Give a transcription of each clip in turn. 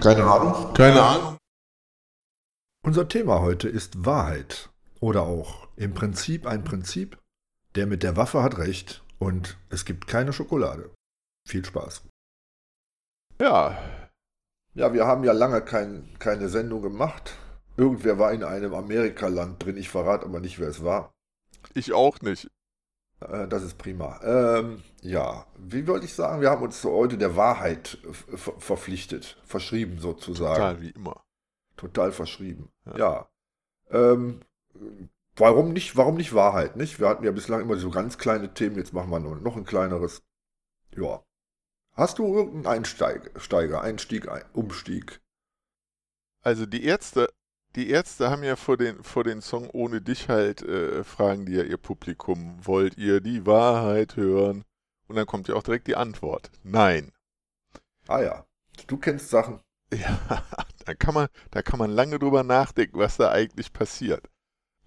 Keine Ahnung. Keine Ahnung. Unser Thema heute ist Wahrheit oder auch im Prinzip ein Prinzip. Der mit der Waffe hat recht und es gibt keine Schokolade. Viel Spaß. Ja. Ja, wir haben ja lange kein, keine Sendung gemacht. Irgendwer war in einem Amerikaland drin. Ich verrate aber nicht, wer es war. Ich auch nicht. Äh, das ist prima. Ähm, ja, wie wollte ich sagen? Wir haben uns heute der Wahrheit verpflichtet, verschrieben sozusagen. Total wie immer. Total verschrieben. Ja. ja. Ähm, warum nicht? Warum nicht Wahrheit? Nicht? Wir hatten ja bislang immer so ganz kleine Themen. Jetzt machen wir noch ein kleineres. Ja. Hast du irgendeinen Einsteiger, Einstieg, Umstieg? Also die Ärzte die Ärzte haben ja vor den, vor den Song Ohne dich halt, äh, fragen die ja ihr Publikum, wollt ihr die Wahrheit hören? Und dann kommt ja auch direkt die Antwort, nein. Ah ja, du kennst Sachen. Ja, da kann man, da kann man lange drüber nachdenken, was da eigentlich passiert.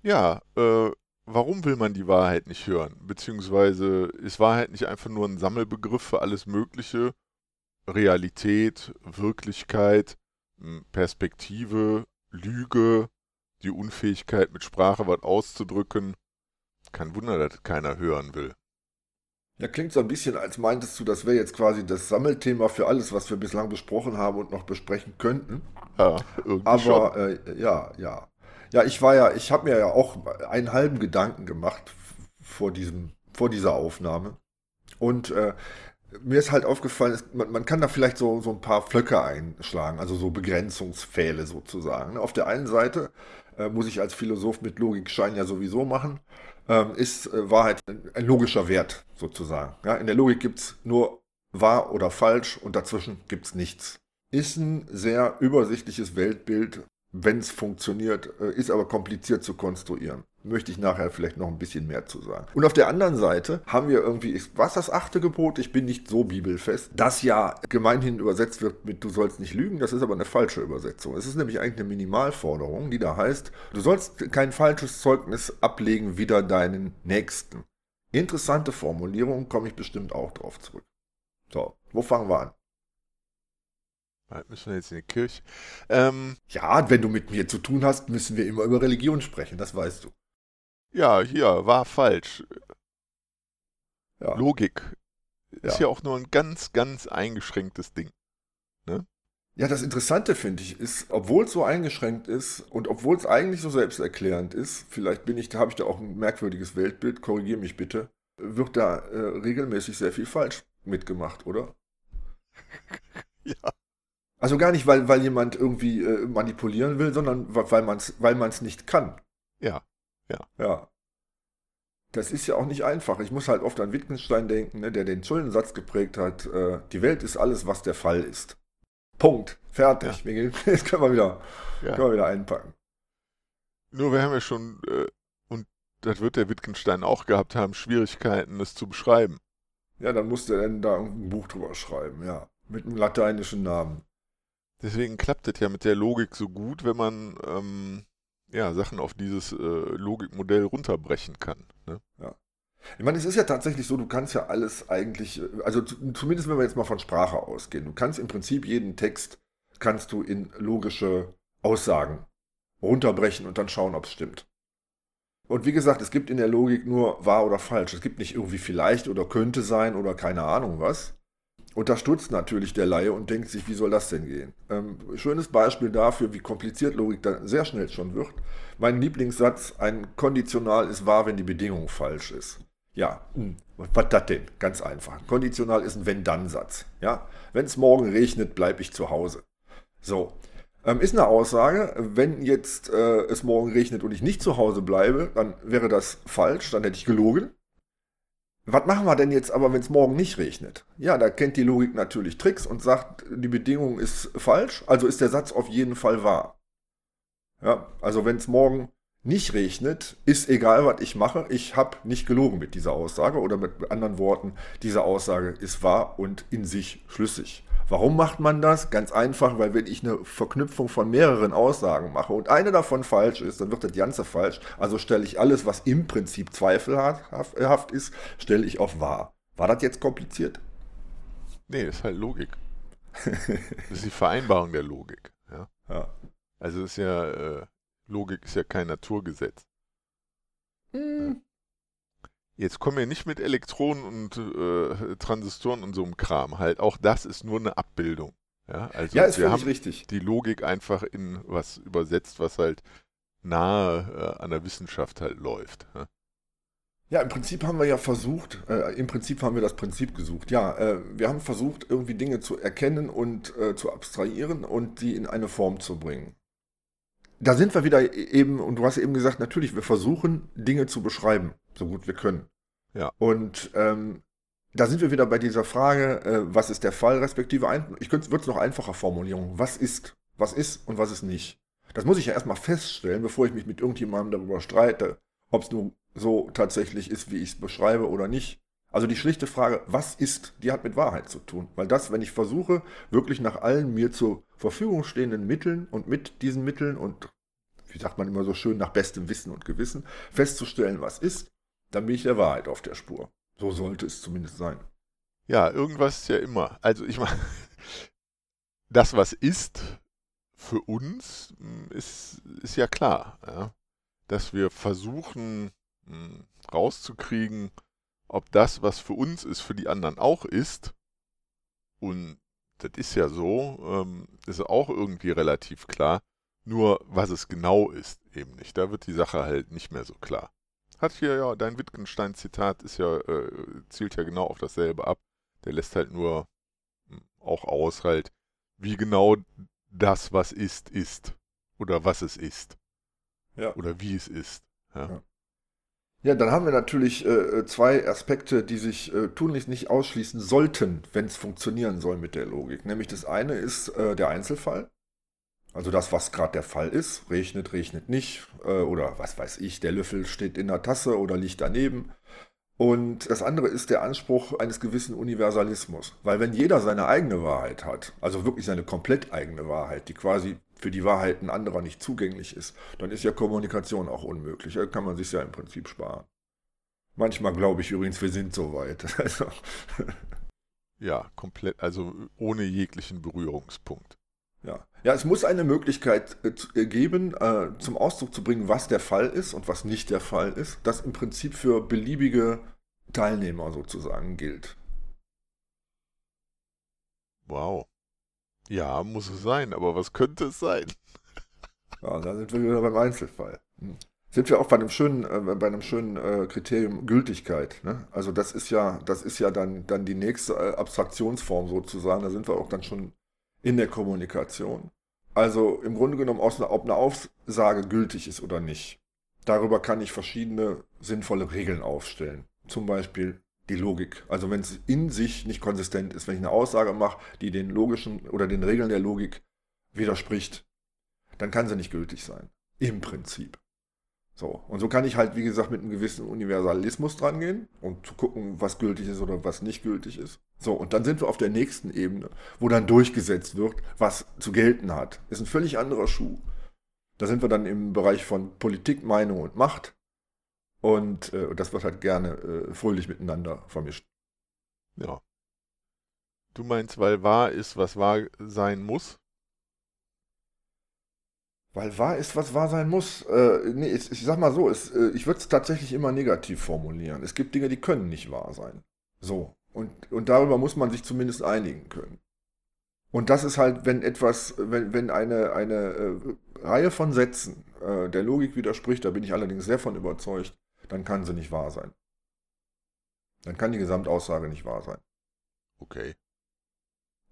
Ja, äh, warum will man die Wahrheit nicht hören? Beziehungsweise ist Wahrheit nicht einfach nur ein Sammelbegriff für alles Mögliche? Realität, Wirklichkeit, Perspektive, Lüge, die Unfähigkeit mit Sprache was auszudrücken. Kein Wunder, dass keiner hören will. Ja, klingt so ein bisschen, als meintest du, das wäre jetzt quasi das Sammelthema für alles, was wir bislang besprochen haben und noch besprechen könnten. Ja, irgendwie Aber. Äh, ja, ja. Ja, ich war ja, ich habe mir ja auch einen halben Gedanken gemacht vor diesem, vor dieser Aufnahme. Und äh, mir ist halt aufgefallen, man, man, kann da vielleicht so, so ein paar Pflöcke einschlagen, also so Begrenzungspfähle sozusagen. Auf der einen Seite äh, muss ich als Philosoph mit Logikschein ja sowieso machen, ähm, ist äh, Wahrheit ein, ein, logischer Wert sozusagen. Ja, in der Logik gibt es nur wahr oder falsch und dazwischen gibt es nichts. Ist ein sehr übersichtliches Weltbild, wenn es funktioniert, äh, ist aber kompliziert zu konstruieren. Möchte ich nachher vielleicht noch ein bisschen mehr zu sagen. Und auf der anderen Seite haben wir irgendwie, was das achte Gebot? Ich bin nicht so bibelfest. Das ja gemeinhin übersetzt wird mit du sollst nicht lügen, das ist aber eine falsche Übersetzung. Es ist nämlich eigentlich eine Minimalforderung, die da heißt, du sollst kein falsches Zeugnis ablegen wider deinen Nächsten. Interessante Formulierung, komme ich bestimmt auch drauf zurück. So, wo fangen wir an? Müssen wir jetzt in die Kirche? Ähm, ja, wenn du mit mir zu tun hast, müssen wir immer über Religion sprechen, das weißt du. Ja, hier, war falsch. Ja. Logik. Ist ja. ja auch nur ein ganz, ganz eingeschränktes Ding. Ne? Ja, das Interessante finde ich ist, obwohl es so eingeschränkt ist und obwohl es eigentlich so selbsterklärend ist, vielleicht bin ich, da habe ich da auch ein merkwürdiges Weltbild, korrigiere mich bitte, wird da äh, regelmäßig sehr viel falsch mitgemacht, oder? ja. Also gar nicht, weil, weil jemand irgendwie äh, manipulieren will, sondern weil man es weil man's nicht kann. Ja, ja. Ja. Das ist ja auch nicht einfach. Ich muss halt oft an Wittgenstein denken, ne, der den Schuldensatz geprägt hat. Äh, die Welt ist alles, was der Fall ist. Punkt. Fertig. Ja. Jetzt können wir wieder, ja. können wir wieder einpacken. Nur wir haben ja schon, äh, und das wird der Wittgenstein auch gehabt haben, Schwierigkeiten, es zu beschreiben. Ja, dann musste er dann da ein Buch drüber schreiben, ja. Mit einem lateinischen Namen. Deswegen klappt es ja mit der Logik so gut, wenn man ähm, ja, Sachen auf dieses äh, Logikmodell runterbrechen kann. Ne? Ja. Ich meine, es ist ja tatsächlich so, du kannst ja alles eigentlich, äh, also zumindest wenn wir jetzt mal von Sprache ausgehen, du kannst im Prinzip jeden Text, kannst du in logische Aussagen runterbrechen und dann schauen, ob es stimmt. Und wie gesagt, es gibt in der Logik nur wahr oder falsch. Es gibt nicht irgendwie vielleicht oder könnte sein oder keine Ahnung was. Stutzt natürlich der Laie und denkt sich, wie soll das denn gehen? Ähm, schönes Beispiel dafür, wie kompliziert Logik dann sehr schnell schon wird. Mein Lieblingssatz, ein Konditional ist wahr, wenn die Bedingung falsch ist. Ja, hm, was das denn? Ganz einfach. Konditional ist ein Wenn-Dann-Satz. Ja? Wenn es morgen regnet, bleibe ich zu Hause. So, ähm, ist eine Aussage, wenn jetzt äh, es morgen regnet und ich nicht zu Hause bleibe, dann wäre das falsch, dann hätte ich gelogen. Was machen wir denn jetzt aber, wenn es morgen nicht regnet? Ja, da kennt die Logik natürlich Tricks und sagt, die Bedingung ist falsch, also ist der Satz auf jeden Fall wahr. Ja, also wenn es morgen nicht regnet, ist egal, was ich mache, ich habe nicht gelogen mit dieser Aussage oder mit anderen Worten, diese Aussage ist wahr und in sich schlüssig. Warum macht man das? Ganz einfach, weil wenn ich eine Verknüpfung von mehreren Aussagen mache und eine davon falsch ist, dann wird das Ganze falsch. Also stelle ich alles, was im Prinzip zweifelhaft ist, stelle ich auf wahr. War das jetzt kompliziert? Nee, ist halt Logik. das ist die Vereinbarung der Logik. Ja. ja. Also ist ja, äh, Logik ist ja kein Naturgesetz. Hm. Jetzt kommen wir nicht mit Elektronen und äh, Transistoren und so einem Kram. Halt, auch das ist nur eine Abbildung. Ja, also Ja, ist wir haben richtig. die Logik einfach in was übersetzt, was halt nahe äh, an der Wissenschaft halt läuft. Ja? Ja, im Prinzip haben wir ja versucht, äh, im Prinzip haben wir das Prinzip gesucht. Ja, äh, wir haben versucht, irgendwie Dinge zu erkennen und äh, zu abstrahieren und die in eine Form zu bringen. Da sind wir wieder e- eben, und du hast eben gesagt, natürlich, wir versuchen, Dinge zu beschreiben, so gut wir können. Ja. Und ähm, da sind wir wieder bei dieser Frage, äh, was ist der Fall, respektive, ein, ich würde es noch einfacher formulieren, was ist, was ist und was ist nicht. Das muss ich ja erstmal feststellen, bevor ich mich mit irgendjemandem darüber streite, ob es nun so tatsächlich ist, wie ich es beschreibe oder nicht. Also die schlichte Frage, was ist, die hat mit Wahrheit zu tun. Weil das, wenn ich versuche, wirklich nach allen mir zur Verfügung stehenden Mitteln und mit diesen Mitteln und, wie sagt man immer so schön, nach bestem Wissen und Gewissen festzustellen, was ist, dann bin ich der Wahrheit auf der Spur. So sollte es zumindest sein. Ja, irgendwas ist ja immer. Also ich meine, das, was ist für uns, mh, ist, ist ja klar. Ja? Dass wir versuchen mh, rauszukriegen, ob das, was für uns ist, für die anderen auch ist. Und das ist ja so, ähm, ist auch irgendwie relativ klar. Nur was es genau ist, eben nicht. Da wird die Sache halt nicht mehr so klar. Hat hier ja, dein Wittgenstein-Zitat ist ja, äh, zielt ja genau auf dasselbe ab. Der lässt halt nur mh, auch aus, halt, wie genau das, was ist, ist. Oder was es ist. Ja. Oder wie es ist. Ja. Ja. Ja, dann haben wir natürlich äh, zwei Aspekte, die sich äh, tunlichst nicht ausschließen sollten, wenn es funktionieren soll mit der Logik. Nämlich das eine ist äh, der Einzelfall. Also das, was gerade der Fall ist. Regnet, regnet nicht. Äh, oder was weiß ich, der Löffel steht in der Tasse oder liegt daneben. Und das andere ist der Anspruch eines gewissen Universalismus. Weil wenn jeder seine eigene Wahrheit hat, also wirklich seine komplett eigene Wahrheit, die quasi für die Wahrheiten anderer nicht zugänglich ist, dann ist ja Kommunikation auch unmöglich. Da kann man sich ja im Prinzip sparen. Manchmal glaube ich übrigens, wir sind so weit. Also, ja, komplett, also ohne jeglichen Berührungspunkt. Ja. ja, es muss eine Möglichkeit äh, äh, geben, äh, zum Ausdruck zu bringen, was der Fall ist und was nicht der Fall ist, das im Prinzip für beliebige Teilnehmer sozusagen gilt. Wow. Ja, muss es sein, aber was könnte es sein? Ja, da sind wir wieder beim Einzelfall. Hm. Sind wir auch bei einem schönen, äh, bei einem schönen äh, Kriterium Gültigkeit. Ne? Also das ist ja, das ist ja dann, dann die nächste äh, Abstraktionsform sozusagen. Da sind wir auch dann schon in der Kommunikation. Also im Grunde genommen, ob eine Aussage gültig ist oder nicht. Darüber kann ich verschiedene sinnvolle Regeln aufstellen. Zum Beispiel die Logik. Also wenn es in sich nicht konsistent ist, wenn ich eine Aussage mache, die den logischen oder den Regeln der Logik widerspricht, dann kann sie nicht gültig sein. Im Prinzip. So. Und so kann ich halt, wie gesagt, mit einem gewissen Universalismus dran gehen und zu gucken, was gültig ist oder was nicht gültig ist. So. Und dann sind wir auf der nächsten Ebene, wo dann durchgesetzt wird, was zu gelten hat. Ist ein völlig anderer Schuh. Da sind wir dann im Bereich von Politik, Meinung und Macht. Und äh, das wird halt gerne äh, fröhlich miteinander vermischt. Ja. Du meinst, weil wahr ist, was wahr sein muss? Weil wahr ist, was wahr sein muss. Äh, nee, ich, ich sag mal so, es, äh, ich würde es tatsächlich immer negativ formulieren. Es gibt Dinge, die können nicht wahr sein. So. Und, und darüber muss man sich zumindest einigen können. Und das ist halt, wenn etwas, wenn, wenn eine, eine äh, Reihe von Sätzen äh, der Logik widerspricht, da bin ich allerdings sehr von überzeugt, dann kann sie nicht wahr sein. Dann kann die Gesamtaussage nicht wahr sein. Okay.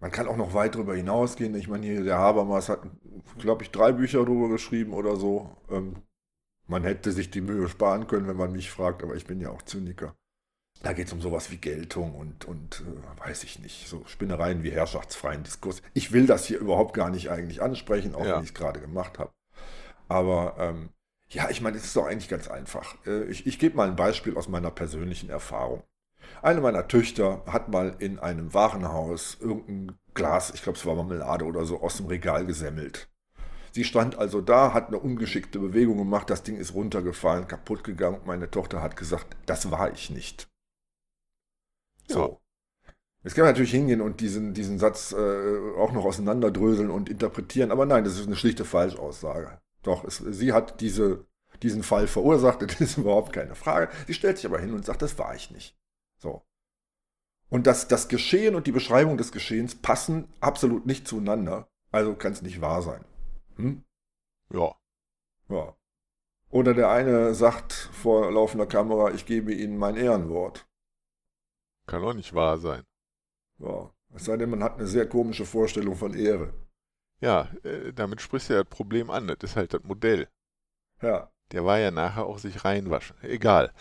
Man kann auch noch weit darüber hinausgehen. Ich meine, hier der Habermas hat, glaube ich, drei Bücher darüber geschrieben oder so. Ähm, man hätte sich die Mühe sparen können, wenn man mich fragt, aber ich bin ja auch Zyniker. Da geht es um sowas wie Geltung und, und äh, weiß ich nicht, so Spinnereien wie herrschaftsfreien Diskurs. Ich will das hier überhaupt gar nicht eigentlich ansprechen, auch Ja. wenn ich es gerade gemacht habe. Aber ähm, ja, ich meine, es ist doch eigentlich ganz einfach. Äh, ich ich gebe mal ein Beispiel aus meiner persönlichen Erfahrung. Eine meiner Töchter hat mal in einem Warenhaus irgendein Glas, ich glaube es war Marmelade oder so, aus dem Regal gesemmelt. Sie stand also da, hat eine ungeschickte Bewegung gemacht, das Ding ist runtergefallen, kaputt gegangen. Meine Tochter hat gesagt, das war ich nicht. So. Jetzt kann man natürlich hingehen und diesen, diesen Satz äh, auch noch auseinanderdröseln und interpretieren, aber nein, das ist eine schlichte Falschaussage. Doch, es, sie hat diese, diesen Fall verursacht, das ist überhaupt keine Frage. Sie stellt sich aber hin und sagt, das war ich nicht. So. Und das, das Geschehen und die Beschreibung des Geschehens passen absolut nicht zueinander. Also kann es nicht wahr sein. Hm? Ja. Ja. Oder der eine sagt vor laufender Kamera, ich gebe Ihnen mein Ehrenwort. Kann auch nicht wahr sein. Ja. Es sei denn, man hat eine sehr komische Vorstellung von Ehre. Ja, äh, damit sprichst du ja das Problem an. Das ist halt das Modell. Ja. Der war ja nachher auch sich reinwaschen. Egal.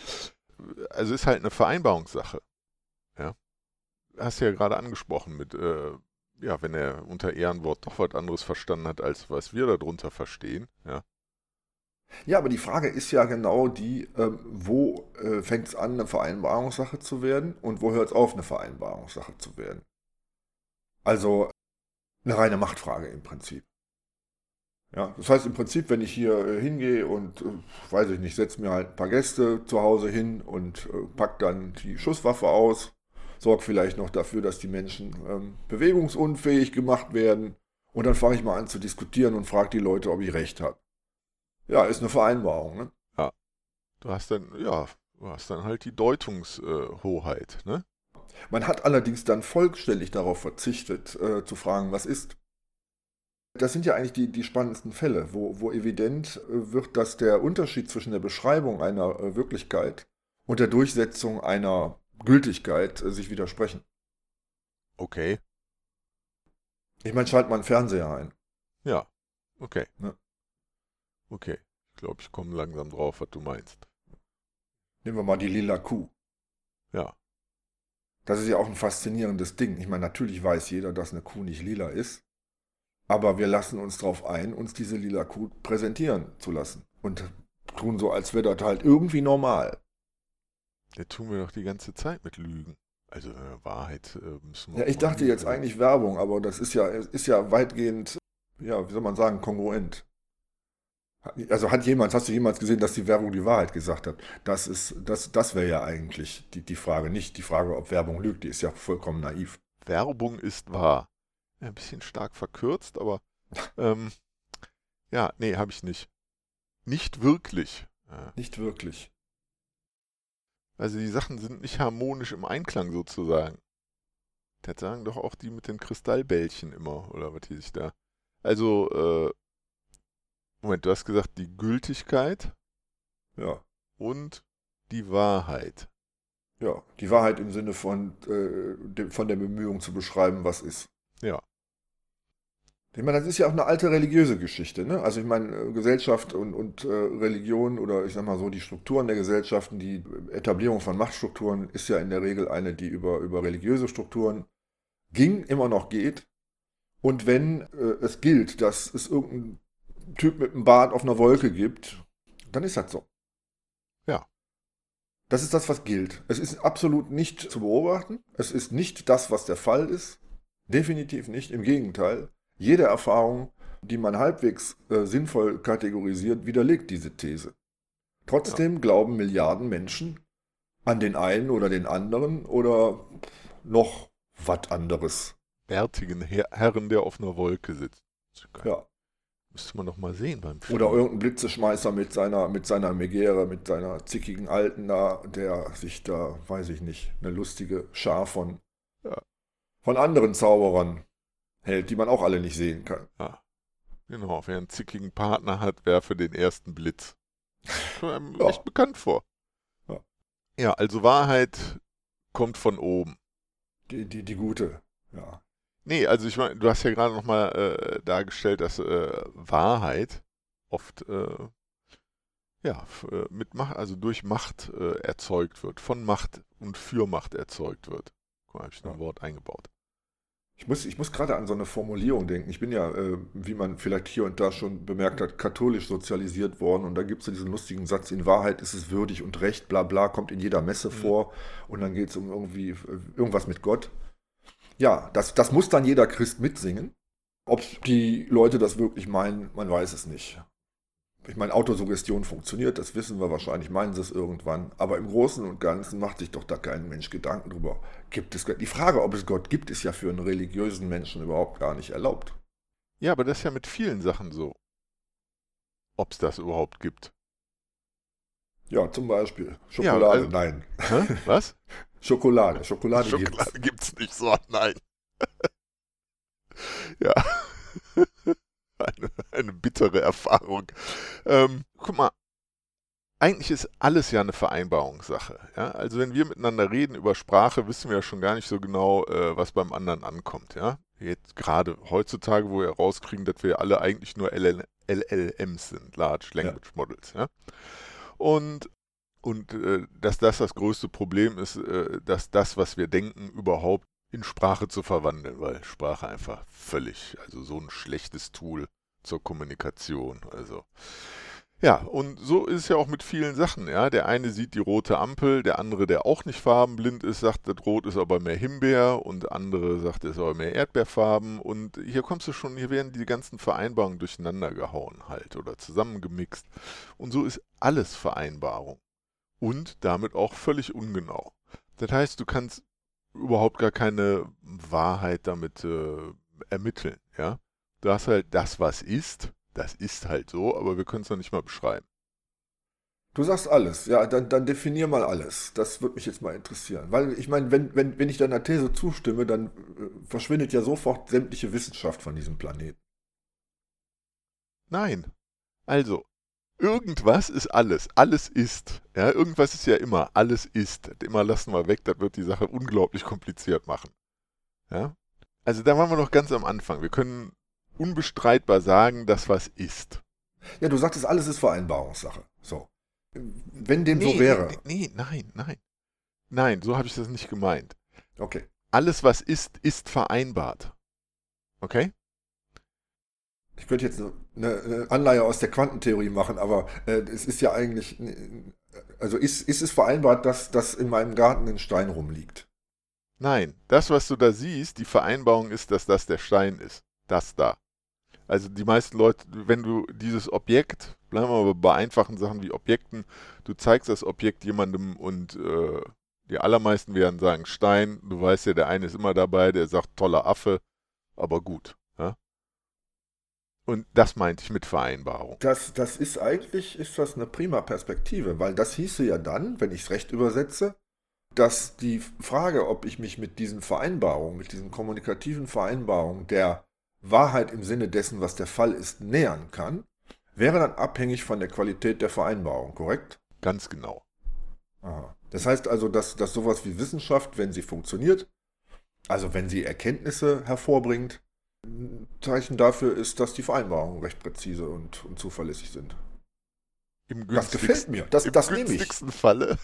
Also ist halt eine Vereinbarungssache. Ja. Hast du ja gerade angesprochen mit, äh, ja, wenn er unter Ehrenwort doch was anderes verstanden hat, als was wir darunter verstehen, ja. Ja, aber die Frage ist ja genau die, äh, wo äh, fängt es an, eine Vereinbarungssache zu werden und wo hört es auf, eine Vereinbarungssache zu werden? Also eine reine Machtfrage im Prinzip. Ja, das heißt im Prinzip, wenn ich hier äh, hingehe und, äh, weiß ich nicht, setze mir halt ein paar Gäste zu Hause hin und äh, pack dann die Schusswaffe aus, sorge vielleicht noch dafür, dass die Menschen ähm, bewegungsunfähig gemacht werden und dann fange ich mal an zu diskutieren und frage die Leute, ob ich recht habe. Ja, ist eine Vereinbarung, ne? Ja. Du hast dann, ja, du hast dann halt die Deutungshoheit, äh, ne? Man hat allerdings dann vollständig darauf verzichtet, äh, zu fragen, was ist. Das sind ja eigentlich die, die spannendsten Fälle, wo, wo evident äh, wird, dass der Unterschied zwischen der Beschreibung einer äh, Wirklichkeit und der Durchsetzung einer Gültigkeit äh, sich widersprechen. Okay. Ich meine, schalt mal einen Fernseher ein. Ja, okay. Ne? Okay. Ich glaube, ich komme langsam drauf, was du meinst. Nehmen wir mal die lila Kuh. Ja. Das ist ja auch ein faszinierendes Ding. Ich meine, natürlich weiß jeder, dass eine Kuh nicht lila ist. Aber wir lassen uns darauf ein, uns diese lila Kuh präsentieren zu lassen. Und tun so, als wäre das halt irgendwie normal. Ja, tun wir doch die ganze Zeit mit Lügen. Also äh, Wahrheit äh, müssen wir. Ja, ich dachte jetzt eigentlich Werbung, aber das ist ja, ist ja weitgehend, ja, wie soll man sagen, kongruent. Also hat jemand, hast du jemals gesehen, dass die Werbung die Wahrheit gesagt hat? Das ist, das, das wäre ja eigentlich die, die Frage, nicht die Frage, ob Werbung lügt, die ist ja vollkommen naiv. Werbung ist wahr ein bisschen stark verkürzt, aber ähm, ja, nee, habe ich nicht. Nicht wirklich. Nicht wirklich. Also die Sachen sind nicht harmonisch im Einklang sozusagen. Das sagen doch auch die mit den Kristallbällchen immer, oder was die sich da. Also, äh, Moment, du hast gesagt, die Gültigkeit. Ja. Und die Wahrheit. Ja, die Wahrheit im Sinne von, äh, von der Bemühung zu beschreiben, was ist. Ja. Ich meine, das ist ja auch eine alte religiöse Geschichte. Ne? Also ich meine, äh, Gesellschaft und, und äh, Religion oder ich sag mal so, die Strukturen der Gesellschaften, die Etablierung von Machtstrukturen ist ja in der Regel eine, die über, über religiöse Strukturen ging, immer noch geht. Und wenn äh, es gilt, dass es irgendeinen Typ mit einem Bart auf einer Wolke gibt, dann ist das so. Ja. Das ist das, was gilt. Es ist absolut nicht zu beobachten. Es ist nicht das, was der Fall ist. Definitiv nicht. Im Gegenteil jede Erfahrung, die man halbwegs äh, sinnvoll kategorisiert, widerlegt diese These. Trotzdem ja. glauben Milliarden Menschen an den einen oder den anderen oder noch was anderes. Bärtigen Her Herren, der auf einer Wolke sitzt. Ja. Müsste man doch mal sehen beim Film. Oder irgendein Blitzeschmeißer mit seiner, mit seiner Megere, mit seiner zickigen Alten da, der sich da, weiß ich nicht, eine lustige Schar von, ja. von anderen Zauberern hält, die man auch alle nicht sehen kann. Ja. Genau, wer einen zickigen Partner hat, werfe den ersten Blitz. Kommt einem ja. echt bekannt vor. Ja. ja, also Wahrheit kommt von oben. Die, die, die gute, ja. Nee, also ich meine, du hast ja gerade nochmal äh, dargestellt, dass äh, Wahrheit oft äh, ja, äh, mit Macht, also durch Macht äh, erzeugt wird, von Macht und für Macht erzeugt wird. Guck mal, habe ich ein ja. Wort eingebaut. Ich muss, ich muss gerade an so eine Formulierung denken. Ich bin ja, äh, wie man vielleicht hier und da schon bemerkt hat, katholisch sozialisiert worden. Und da gibt es ja diesen lustigen Satz, in Wahrheit ist es würdig und recht, bla bla, kommt in jeder Messe mhm. vor. Und dann geht es um irgendwie äh, irgendwas mit Gott. Ja, das, das muss dann jeder Christ mitsingen. Ob die Leute das wirklich meinen, man weiß es nicht. Ich meine, Autosuggestion funktioniert, das wissen wir wahrscheinlich, meinen sie es irgendwann. Aber im Großen und Ganzen macht sich doch da kein Mensch Gedanken drüber. Gibt es Gott? Die Frage, ob es Gott gibt, ist ja für einen religiösen Menschen überhaupt gar nicht erlaubt. Ja, aber das ist ja mit vielen Sachen so. Ob es das überhaupt gibt. Ja, zum Beispiel. Schokolade, ja, also, nein. Hä? Was? Schokolade. Schokolade, Schokolade gibt es nicht so, nein. ja. eine, eine bittere Erfahrung. Ähm, guck mal, eigentlich ist alles ja eine Vereinbarungssache. Ja? Also wenn wir miteinander reden über Sprache, wissen wir ja schon gar nicht so genau, äh, was beim anderen ankommt. Ja? Jetzt gerade heutzutage, wo wir rauskriegen, dass wir alle eigentlich nur LL LLMs sind, Large Language ja. Models. Ja? Und, und äh, dass das das größte Problem ist, äh, dass das, was wir denken, überhaupt in Sprache zu verwandeln, weil Sprache einfach völlig, also so ein schlechtes Tool zur Kommunikation. Also ja, und so ist es ja auch mit vielen Sachen. Ja, der eine sieht die rote Ampel, der andere, der auch nicht farbenblind ist, sagt, das Rot ist aber mehr Himbeer und andere sagt, es ist aber mehr Erdbeerfarben. Und hier kommst du schon, hier werden die ganzen Vereinbarungen durcheinander gehauen halt oder zusammengemixt. Und so ist alles Vereinbarung und damit auch völlig ungenau. Das heißt, du kannst überhaupt gar keine Wahrheit damit äh, ermitteln, ja. Du hast halt das, was ist, das ist halt so, aber wir können es noch nicht mal beschreiben. Du sagst alles, ja, dann, dann definier mal alles. Das würde mich jetzt mal interessieren. Weil ich meine, wenn, wenn, wenn ich deiner These zustimme, dann äh, verschwindet ja sofort sämtliche Wissenschaft von diesem Planeten. Nein. Also, irgendwas ist alles. Alles ist. Ja, irgendwas ist ja immer. Alles ist. Immer lassen wir weg, das wird die Sache unglaublich kompliziert machen. Ja? Also da waren wir noch ganz am Anfang. Wir können unbestreitbar sagen, dass was ist. Ja, du sagtest, alles ist Vereinbarungssache. So. Wenn dem nee, so wäre. Nee, nee, nein, nein. Nein, so habe ich das nicht gemeint. Okay. Alles, was ist, ist vereinbart. Okay? Ich könnte jetzt eine, Anleihe aus der Quantentheorie machen, aber äh, es ist ja eigentlich, also ist, ist es vereinbart, dass, dass in meinem Garten ein Stein rumliegt? Nein, das, was du da siehst, die Vereinbarung ist, dass das der Stein ist. Das da. Also die meisten Leute, wenn du dieses Objekt, bleiben wir mal bei einfachen Sachen wie Objekten, du zeigst das Objekt jemandem und äh, die allermeisten werden sagen Stein, du weißt ja, der eine ist immer dabei, der sagt toller Affe, aber gut. Und das meinte ich mit Vereinbarung. Das, das ist eigentlich, ist das eine prima Perspektive, weil das hieße ja dann, wenn ich es recht übersetze, dass die Frage, ob ich mich mit diesen Vereinbarungen, mit diesen kommunikativen Vereinbarungen der Wahrheit im Sinne dessen, was der Fall ist, nähern kann, wäre dann abhängig von der Qualität der Vereinbarung, korrekt? Ganz genau. Aha. Das heißt also, dass, dass sowas wie Wissenschaft, wenn sie funktioniert, also wenn sie Erkenntnisse hervorbringt, ein Zeichen dafür ist, dass die Vereinbarungen recht präzise und, und zuverlässig sind. das gefällt mir. Das, im das nehme ich. Falle.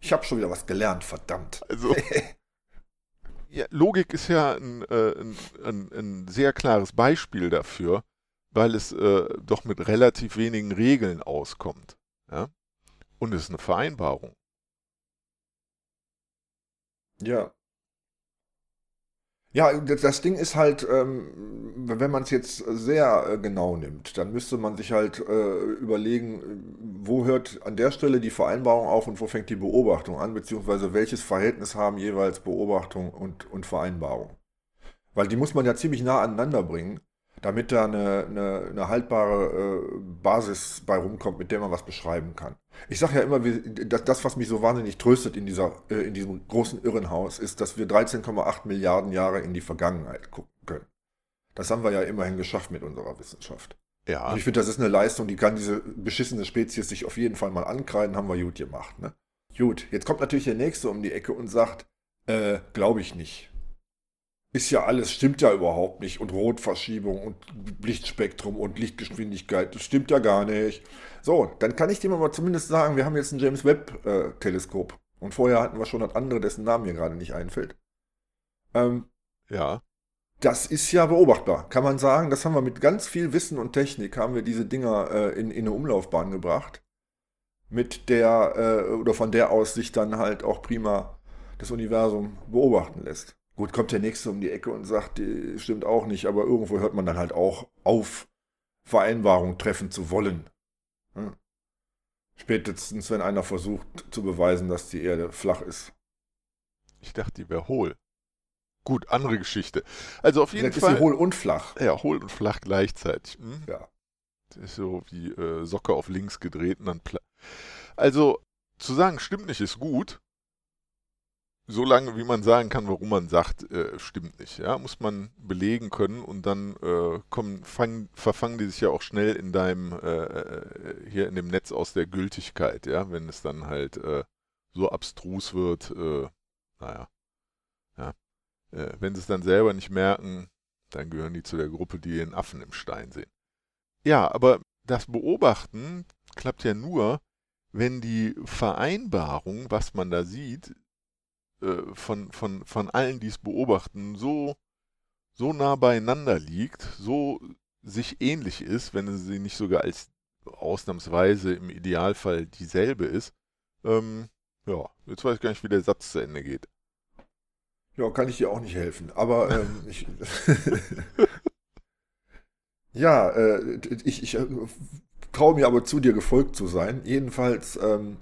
Ich habe schon wieder was gelernt, verdammt. Also, ja, Logik ist ja ein, äh, ein, ein, ein, sehr klares Beispiel dafür, weil es äh, doch mit relativ wenigen Regeln auskommt. Ja? Und es ist eine Vereinbarung. Ja, ja, das Ding ist halt, ähm, wenn man es jetzt sehr äh, genau nimmt, dann müsste man sich halt äh, überlegen, wo hört an der Stelle die Vereinbarung auf und wo fängt die Beobachtung an, beziehungsweise welches Verhältnis haben jeweils Beobachtung und, und Vereinbarung. Weil die muss man ja ziemlich nah aneinander bringen damit da eine, eine, eine haltbare äh, Basis bei rumkommt, mit der man was beschreiben kann. Ich sage ja immer, wir, das, das, was mich so wahnsinnig tröstet in, dieser, äh, in diesem großen Irrenhaus, ist, dass wir 13,8 Milliarden Jahre in die Vergangenheit gucken können. Das haben wir ja immerhin geschafft mit unserer Wissenschaft. Ja. Und ich finde, das ist eine Leistung, die kann diese beschissene Spezies sich auf jeden Fall mal ankreiden, haben wir gut gemacht. Ne? Gut, jetzt kommt natürlich der Nächste um die Ecke und sagt, äh, glaube ich nicht ist ja alles, stimmt ja überhaupt nicht. Und Rotverschiebung und Lichtspektrum und Lichtgeschwindigkeit, das stimmt ja gar nicht. So, dann kann ich dir mal zumindest sagen, wir haben jetzt ein James Webb-Teleskop. Äh, und vorher hatten wir schon das andere, dessen Namen mir gerade nicht einfällt. Ähm, ja. Das ist ja beobachtbar, kann man sagen. Das haben wir mit ganz viel Wissen und Technik, haben wir diese Dinger äh, in, in eine Umlaufbahn gebracht. Mit der, äh, oder von der aus sich dann halt auch prima das Universum beobachten lässt. Gut, kommt der Nächste um die Ecke und sagt, stimmt auch nicht, aber irgendwo hört man dann halt auch auf, Vereinbarungen treffen zu wollen. Hm. Spätestens, wenn einer versucht zu beweisen, dass die Erde flach ist. Ich dachte, die wäre hohl. Gut, andere Geschichte. Also auf jeden Vielleicht Fall. ist sie hohl und flach. Ja, hohl und flach gleichzeitig. Hm? Ja. Das ist so wie äh, Socke auf links gedreht und dann Also zu sagen, stimmt nicht, ist gut. Solange, wie man sagen kann, warum man sagt, äh, stimmt nicht. Ja, muss man belegen können und dann äh, kommen, fang, verfangen die sich ja auch schnell in deinem, äh, äh, hier in dem Netz aus der Gültigkeit, ja, wenn es dann halt äh, so abstrus wird, äh, naja, ja. Wenn sie es dann selber nicht merken, dann gehören die zu der Gruppe, die den Affen im Stein sehen. Ja, aber das Beobachten klappt ja nur, wenn die Vereinbarung, was man da sieht, äh, von, von, von allen, die es beobachten, so, so nah beieinander liegt, so sich ähnlich ist, wenn sie nicht sogar als ausnahmsweise im Idealfall dieselbe ist. Ähm, ja, jetzt weiß ich gar nicht, wie der Satz zu Ende geht. Ja, kann ich dir auch nicht helfen. Aber ähm, ich, ja, äh, ich, ich äh, traue mir aber zu, dir gefolgt zu sein. Jedenfalls ähm,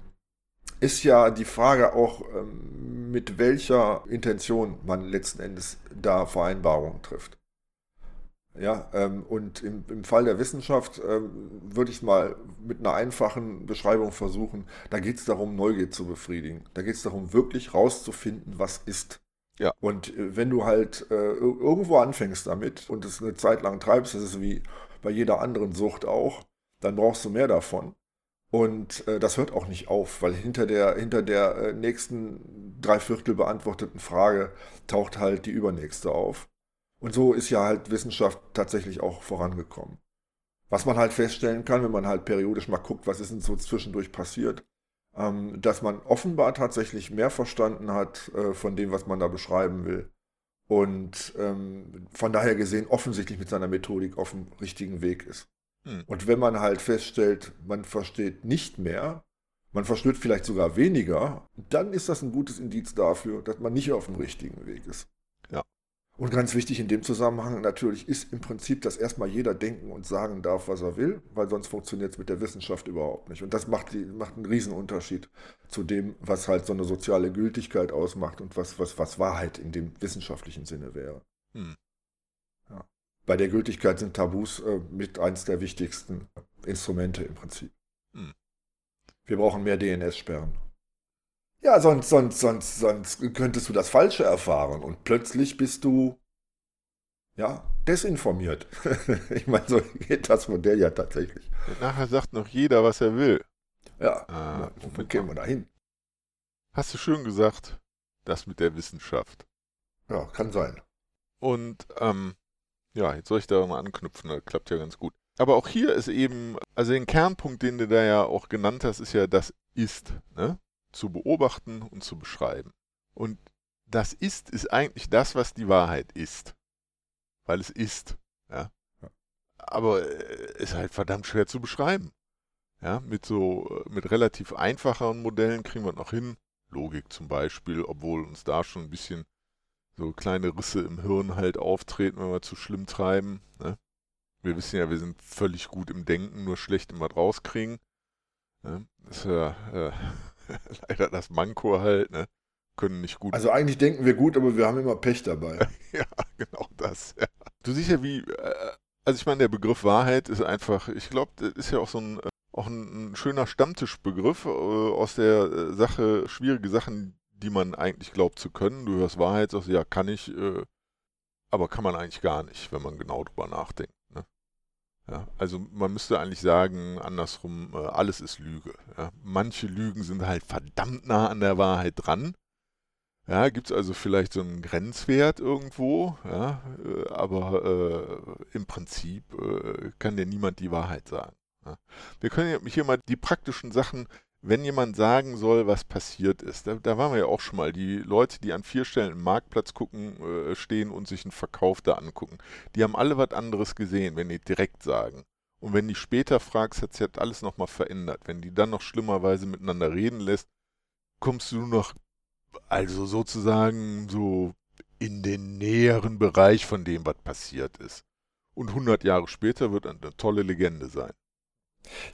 ist ja die Frage auch, ähm, mit welcher Intention man letzten Endes da Vereinbarungen trifft. Ja, ähm, und im, im Fall der Wissenschaft ähm, würde ich mal mit einer einfachen Beschreibung versuchen, da geht es darum, Neugier zu befriedigen. Da geht es darum, wirklich rauszufinden, was ist. Ja. Und äh, wenn du halt äh, irgendwo anfängst damit und es eine Zeit lang treibst, das ist wie bei jeder anderen Sucht auch, dann brauchst du mehr davon. Und äh, das hört auch nicht auf, weil hinter der, hinter der äh, nächsten Dreiviertel beantworteten Frage taucht halt die übernächste auf. Und so ist ja halt Wissenschaft tatsächlich auch vorangekommen. Was man halt feststellen kann, wenn man halt periodisch mal guckt, was ist denn so zwischendurch passiert, ähm, dass man offenbar tatsächlich mehr verstanden hat äh, von dem, was man da beschreiben will. Und ähm, von daher gesehen offensichtlich mit seiner Methodik auf dem richtigen Weg ist. Hm. Und wenn man halt feststellt, man versteht nicht mehr, man versteht vielleicht sogar weniger, dann ist das ein gutes Indiz dafür, dass man nicht auf dem richtigen Weg ist. Ja. Und ganz wichtig in dem Zusammenhang natürlich ist im Prinzip, dass erstmal jeder denken und sagen darf, was er will, weil sonst funktioniert es mit der Wissenschaft überhaupt nicht. Und das macht, die, macht einen Riesenunterschied zu dem, was halt so eine soziale Gültigkeit ausmacht und was, was, was Wahrheit in dem wissenschaftlichen Sinne wäre. Hm. Bei der Gültigkeit sind Tabus äh, mit eins der wichtigsten Instrumente im Prinzip. Hm. Wir brauchen mehr DNS-Sperren. Ja, sonst, sonst, sonst, sonst könntest du das Falsche erfahren und plötzlich bist du, ja, desinformiert. ich meine, so geht das Modell ja tatsächlich. Nachher sagt noch jeder, was er will. Ja, Ah, wo kämen wir da hin? Hast du schön gesagt, das mit der Wissenschaft. Ja, kann sein. Und ähm, ja, jetzt soll ich da mal anknüpfen, das klappt ja ganz gut. Aber auch hier ist eben, also den Kernpunkt, den du da ja auch genannt hast, ist ja das Ist, ne? Zu beobachten und zu beschreiben. Und das Ist ist eigentlich das, was die Wahrheit ist. Weil es ist, ja. Aber äh, ist halt verdammt schwer zu beschreiben. Ja, mit so, äh, mit relativ einfacheren Modellen kriegen wir noch hin. Logik zum Beispiel, obwohl uns da schon ein bisschen so kleine Risse im Hirn halt auftreten, wenn wir zu schlimm treiben. Ne? Wir wissen ja, wir sind völlig gut im Denken, nur schlecht immer rauskriegen. Ne? Das ist ja äh, leider das Manko halt, ne? Können nicht gut. Also eigentlich denken wir gut, aber wir haben immer Pech dabei. ja, genau das. Ja. Du siehst ja, wie, äh, also ich meine, der Begriff Wahrheit ist einfach, ich glaube, das ist ja auch so ein, äh, auch ein, ein schöner Stammtischbegriff äh, aus der äh, Sache, schwierige Sachen, die man eigentlich glaubt zu können. Du hörst Wahrheit, sagst, ja, kann ich, äh, aber kann man eigentlich gar nicht, wenn man genau drüber nachdenkt. Ne? Ja, also man müsste eigentlich sagen, andersrum, äh, alles ist Lüge. Ja? Manche Lügen sind halt verdammt nah an der Wahrheit dran. Ja, gibt es also vielleicht so einen Grenzwert irgendwo, ja, äh, aber äh, im Prinzip äh, kann dir niemand die Wahrheit sagen. Ja. Wir können hier mal die praktischen Sachen, wenn jemand sagen soll, was passiert ist, da, da waren wir ja auch schon mal, die Leute, die an vier Stellen im Marktplatz gucken, äh, stehen und sich einen Verkauf da angucken, die haben alle was anderes gesehen, wenn die direkt sagen. Und wenn die später fragst, hat sich alles nochmal verändert. Wenn die dann noch schlimmerweise miteinander reden lässt, kommst du noch also sozusagen so in den näheren Bereich von dem, was passiert ist. Und 100 Jahre später wird eine tolle Legende sein.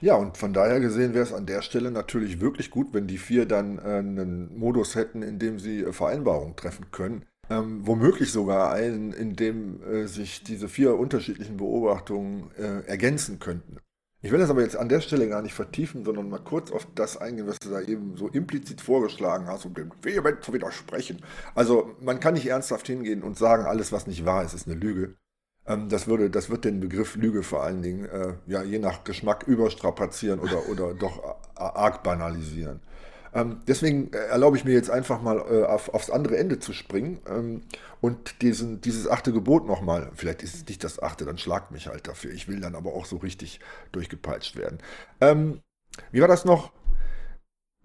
Ja, und von daher gesehen wäre es an der Stelle natürlich wirklich gut, wenn die vier dann äh, einen Modus hätten, in dem sie äh, Vereinbarungen treffen können. Ähm, womöglich sogar einen, in dem äh, sich diese vier unterschiedlichen Beobachtungen äh, ergänzen könnten. Ich will das aber jetzt an der Stelle gar nicht vertiefen, sondern mal kurz auf das eingehen, was du da eben so implizit vorgeschlagen hast, um dem vehement zu widersprechen. Also man kann nicht ernsthaft hingehen und sagen, alles, was nicht wahr ist, ist eine Lüge. Ähm, das, würde, das wird den Begriff Lüge vor allen Dingen äh, ja, je nach Geschmack überstrapazieren oder, oder doch arg banalisieren. Ähm, deswegen äh, erlaube ich mir jetzt einfach mal äh, auf, aufs andere Ende zu springen ähm, und diesen, dieses achte Gebot nochmal, vielleicht ist es nicht das achte, dann schlagt mich halt dafür. Ich will dann aber auch so richtig durchgepeitscht werden. Ähm, wie war das noch?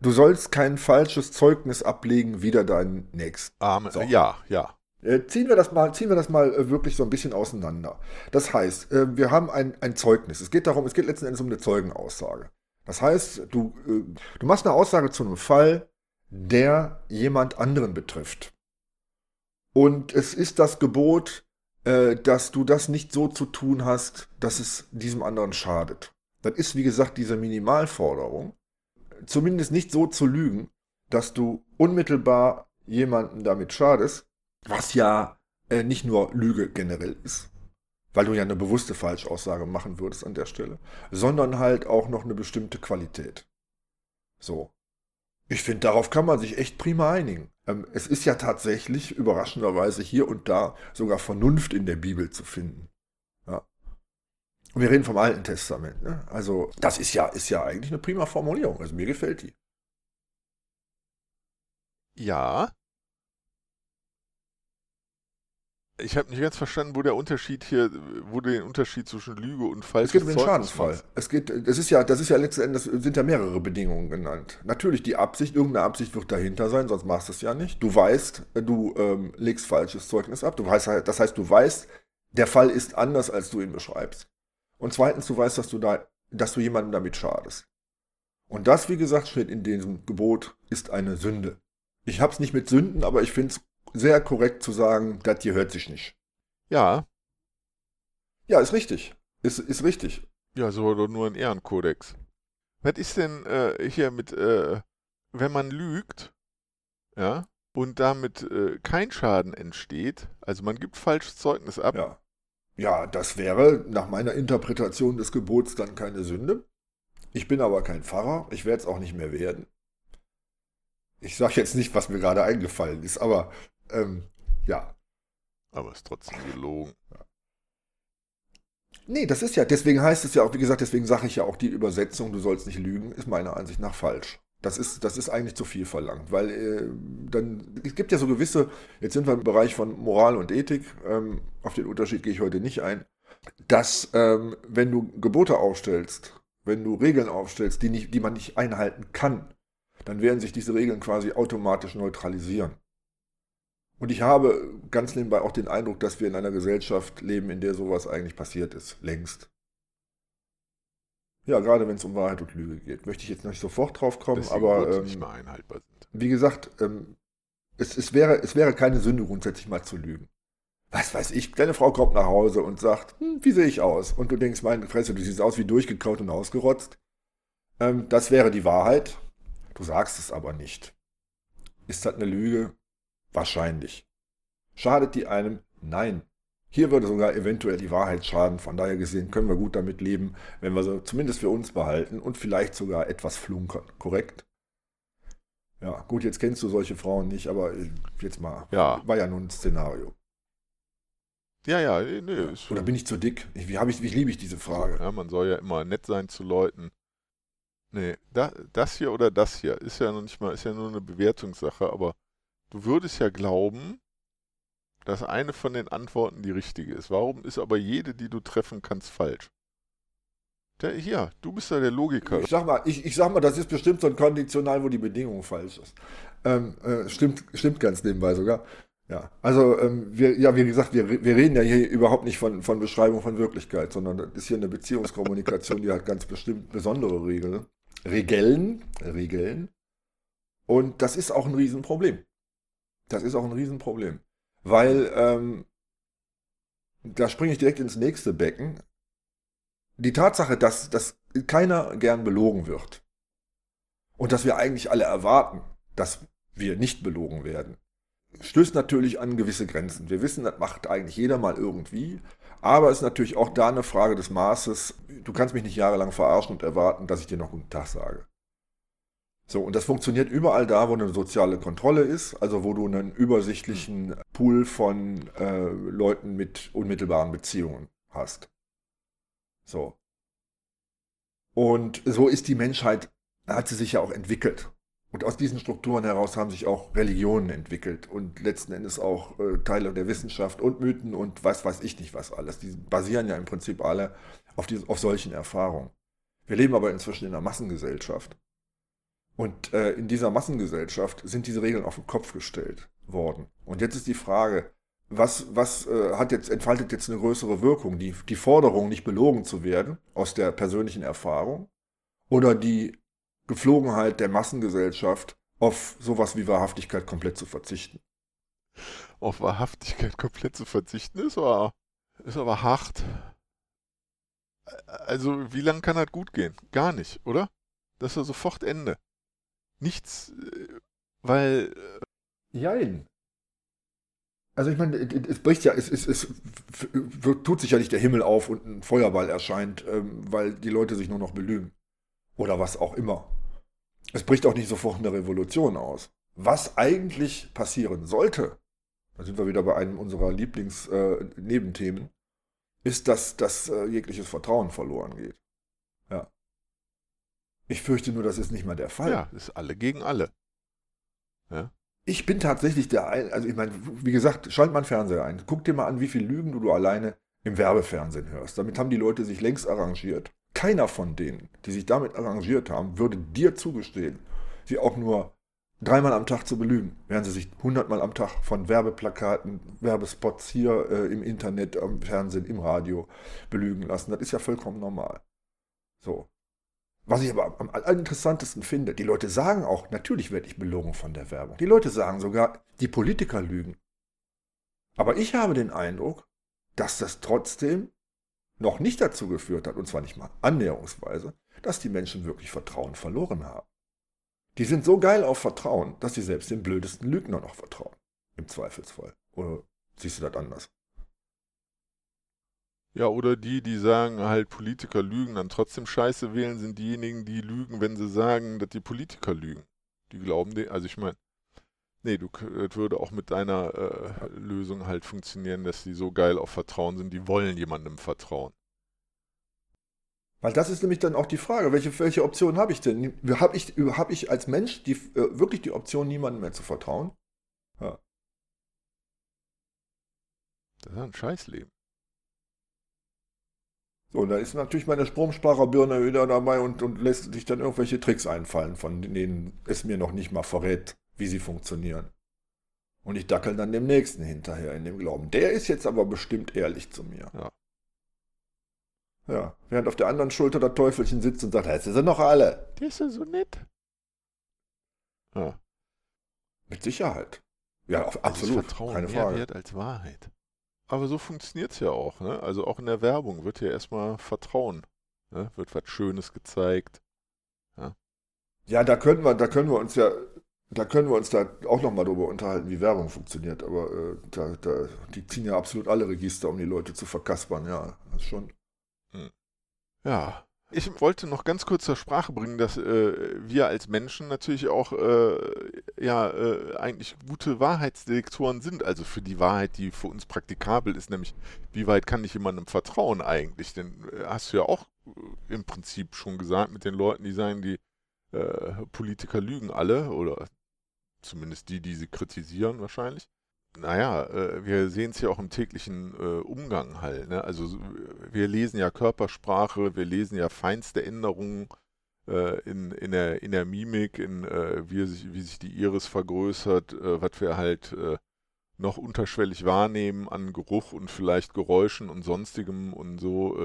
Du sollst kein falsches Zeugnis ablegen, wieder deinen Nächsten. Amen. So. Ja, ja. Äh, ziehen wir das mal, ziehen wir das mal äh, wirklich so ein bisschen auseinander. Das heißt, äh, wir haben ein, ein Zeugnis. Es geht darum, es geht letzten Endes um eine Zeugenaussage. Das heißt, du, du machst eine Aussage zu einem Fall, der jemand anderen betrifft. Und es ist das Gebot, dass du das nicht so zu tun hast, dass es diesem anderen schadet. Das ist, wie gesagt, diese Minimalforderung. Zumindest nicht so zu lügen, dass du unmittelbar jemanden damit schadest, was ja äh, nicht nur Lüge generell ist weil du ja eine bewusste Falschaussage machen würdest an der Stelle, sondern halt auch noch eine bestimmte Qualität. So. Ich finde, darauf kann man sich echt prima einigen. Ähm, es ist ja tatsächlich überraschenderweise hier und da sogar Vernunft in der Bibel zu finden. Ja. Und wir reden vom Alten Testament. Ne? Also, das ist ja, ist ja eigentlich eine prima Formulierung. Also, mir gefällt die. Ja, Ich habe nicht ganz verstanden, wo der Unterschied hier, wo den Unterschied zwischen Lüge und falsch Es geht um den Schadensfall. Es geht, das ist ja, das ist ja letzten Endes sind ja mehrere Bedingungen genannt. Natürlich die Absicht, irgendeine Absicht wird dahinter sein, sonst machst du es ja nicht. Du weißt, du ähm, legst falsches Zeugnis ab. Du weißt, das heißt, du weißt, der Fall ist anders, als du ihn beschreibst. Und zweitens, du weißt, dass du da, dass du jemandem damit schadest. Und das, wie gesagt, steht in diesem Gebot, ist eine Sünde. Ich habe es nicht mit Sünden, aber ich finde es sehr korrekt zu sagen, das hier hört sich nicht. Ja. Ja, ist richtig. Ist, ist richtig. Ja, so oder nur ein Ehrenkodex. Was ist denn äh, hier mit, äh, wenn man lügt, ja, und damit äh, kein Schaden entsteht, also man gibt falsches Zeugnis ab. Ja. ja, das wäre nach meiner Interpretation des Gebots dann keine Sünde. Ich bin aber kein Pfarrer, ich werde es auch nicht mehr werden. Ich sage jetzt nicht, was mir gerade eingefallen ist, aber ähm, ja. Aber es ist trotzdem gelogen. Ja. Nee, das ist ja, deswegen heißt es ja auch, wie gesagt, deswegen sage ich ja auch, die Übersetzung, du sollst nicht lügen, ist meiner Ansicht nach falsch. Das ist, das ist eigentlich zu viel verlangt, weil äh, dann, es gibt ja so gewisse, jetzt sind wir im Bereich von Moral und Ethik, ähm, auf den Unterschied gehe ich heute nicht ein, dass ähm, wenn du Gebote aufstellst, wenn du Regeln aufstellst, die, nicht, die man nicht einhalten kann, dann werden sich diese Regeln quasi automatisch neutralisieren. Und ich habe ganz nebenbei auch den Eindruck, dass wir in einer Gesellschaft leben, in der sowas eigentlich passiert ist, längst. Ja, gerade wenn es um Wahrheit und Lüge geht. Möchte ich jetzt nicht sofort drauf kommen, Deswegen aber ähm, nicht mehr einhaltbar sind. wie gesagt, ähm, es, es, wäre, es wäre keine Sünde, grundsätzlich mal zu lügen. Was weiß ich, deine Frau kommt nach Hause und sagt, hm, wie sehe ich aus? Und du denkst, meine Fresse, du siehst aus wie durchgekaut und ausgerotzt. Ähm, das wäre die Wahrheit. Du sagst es aber nicht. Ist das eine Lüge? Wahrscheinlich. Schadet die einem? Nein. Hier würde sogar eventuell die Wahrheit schaden. Von daher gesehen können wir gut damit leben, wenn wir sie zumindest für uns behalten und vielleicht sogar etwas flunkern. Korrekt? Ja, gut, jetzt kennst du solche Frauen nicht, aber jetzt mal. Ja. War ja nur ein Szenario. Ja, ja, nee. Oder bin ich zu dick? Wie, ich, wie liebe ich diese Frage? Ja, man soll ja immer nett sein zu Leuten. Nee, da, das hier oder das hier ist ja noch nicht mal, ist ja nur eine Bewertungssache, aber Du würdest ja glauben, dass eine von den Antworten die richtige ist. Warum ist aber jede, die du treffen kannst, falsch? Der, hier, du bist ja der Logiker. Ich sag mal, ich, ich sag mal, das ist bestimmt so ein Konditional, wo die Bedingung falsch ist. Ähm, äh, stimmt, stimmt ganz nebenbei sogar. Ja, also ähm, wir, ja, wie gesagt, wir, wir reden ja hier überhaupt nicht von, von Beschreibung von Wirklichkeit, sondern das ist hier eine Beziehungskommunikation, die hat ganz bestimmt besondere Regeln. Regeln, Regeln. Und das ist auch ein Riesenproblem. Das ist auch ein Riesenproblem. Weil, ähm, da springe ich direkt ins nächste Becken. die Tatsache, dass, dass keiner gern belogen wird und dass wir eigentlich alle erwarten, dass wir nicht belogen werden, stößt natürlich an gewisse Grenzen. Wir wissen, das macht eigentlich jeder mal irgendwie, aber es ist natürlich auch da eine Frage des Maßes. Du kannst mich nicht jahrelang verarschen und erwarten, dass ich dir noch guten Tag sage. So, und das funktioniert überall da, wo eine soziale Kontrolle ist, also wo du einen übersichtlichen Pool von äh, Leuten mit unmittelbaren Beziehungen hast. So. Und so ist die Menschheit, hat sie sich ja auch entwickelt. Und aus diesen Strukturen heraus haben sich auch Religionen entwickelt und letzten Endes auch äh, Teile der Wissenschaft und Mythen und was weiß ich nicht was alles. Die basieren ja im Prinzip alle auf, diese, auf solchen Erfahrungen. Wir leben aber inzwischen in einer Massengesellschaft. Und äh, in dieser Massengesellschaft sind diese Regeln auf den Kopf gestellt worden. Und jetzt ist die Frage, was, was äh, hat jetzt, entfaltet jetzt eine größere Wirkung? Die, die Forderung, nicht belogen zu werden, aus der persönlichen Erfahrung, oder die Geflogenheit der Massengesellschaft, auf sowas wie Wahrhaftigkeit komplett zu verzichten? Auf Wahrhaftigkeit komplett zu verzichten ist aber, ist aber hart. Also, wie lange kann das gut gehen? Gar nicht, oder? Das ist ja sofort Ende nichts, äh, weil. Äh, Jein. Also ich meine, es bricht ja, es, es, es, tut sich ja nicht der Himmel auf und ein Feuerball erscheint, ähm, weil die Leute sich nur noch belügen. Oder was auch immer. Es bricht auch nicht sofort eine Revolution aus. Was eigentlich passieren sollte, da sind wir wieder bei einem unserer Lieblingsnebenthemen, äh, ist, dass, dass jegliches Vertrauen verloren geht. Ja. Ich fürchte nur, das ist nicht mal der Fall. Ja, ist alle gegen alle. Ja. Ich bin tatsächlich der, ein, also ich meine, wie gesagt, schalt mal einen Fernseher ein. Guck dir mal an, wie viele Lügen du, du alleine im Werbefernsehen hörst. Damit haben die Leute sich längst arrangiert. Keiner von denen, die sich damit arrangiert haben, würde dir zugestehen, sie auch nur dreimal am Tag zu belügen, während sie sich hundertmal am Tag von Werbeplakaten, Werbespots hier äh, im Internet, am Fernsehen, im Radio belügen lassen. Das ist ja vollkommen normal. So. Was ich aber am interessantesten finde, die Leute sagen auch, natürlich werde ich belogen von der Werbung. Die Leute sagen sogar, die Politiker lügen. Aber ich habe den Eindruck, dass das trotzdem noch nicht dazu geführt hat, und zwar nicht mal annäherungsweise, dass die Menschen wirklich Vertrauen verloren haben. Die sind so geil auf Vertrauen, dass sie selbst den blödesten Lügner noch vertrauen. Im Zweifelsfall. Oder siehst du das anders? Ja, oder die, die sagen, halt Politiker lügen, dann trotzdem Scheiße wählen, sind diejenigen, die lügen, wenn sie sagen, dass die Politiker lügen. Die glauben, die, also ich meine, nee, du, das würde auch mit deiner äh, Lösung halt funktionieren, dass die so geil auf Vertrauen sind, die wollen jemandem vertrauen. Weil das ist nämlich dann auch die Frage, welche, welche Option habe ich denn? Habe ich, hab ich als Mensch die, äh, wirklich die Option, niemandem mehr zu vertrauen? Ja. Das ist ein Scheißleben. So, und da ist natürlich meine Stromsparerbirne wieder dabei und, und lässt sich dann irgendwelche Tricks einfallen, von denen es mir noch nicht mal verrät, wie sie funktionieren. Und ich dackel dann dem Nächsten hinterher in dem Glauben. Der ist jetzt aber bestimmt ehrlich zu mir. Ja. Ja, während auf der anderen Schulter der Teufelchen sitzt und sagt, jetzt sind noch alle. Die ist ja so nett. Ja. Mit Sicherheit. Ja, auf, absolut. Also Vertrauen keine Frage. mehr wert als Wahrheit. Aber so funktioniert es ja auch. Ne? Also auch in der Werbung wird ja erstmal Vertrauen. Ne? Wird was Schönes gezeigt. Ja, ja da können wir, da können wir uns ja, da können wir uns da auch nochmal drüber unterhalten, wie Werbung funktioniert. Aber äh, da, da, die ziehen ja absolut alle Register, um die Leute zu verkaspern. Ja, das ist schon. Hm. Ja, ich wollte noch ganz kurz zur Sprache bringen, dass äh, wir als Menschen natürlich auch äh, ja äh, eigentlich gute Wahrheitsdetektoren sind, also für die Wahrheit, die für uns praktikabel ist, nämlich wie weit kann ich jemandem vertrauen eigentlich? Denn äh, hast du ja auch äh, im Prinzip schon gesagt mit den Leuten, die sagen, die äh, Politiker lügen alle oder zumindest die, die sie kritisieren wahrscheinlich naja, äh, wir sehen es ja auch im täglichen äh, Umgang halt. Ne? Also wir lesen ja Körpersprache, wir lesen ja feinste Änderungen äh, in, in, der, in der Mimik, in äh, wie, sich, wie sich die Iris vergrößert, was wir halt noch unterschwellig wahrnehmen an Geruch und vielleicht Geräuschen und sonstigem und so.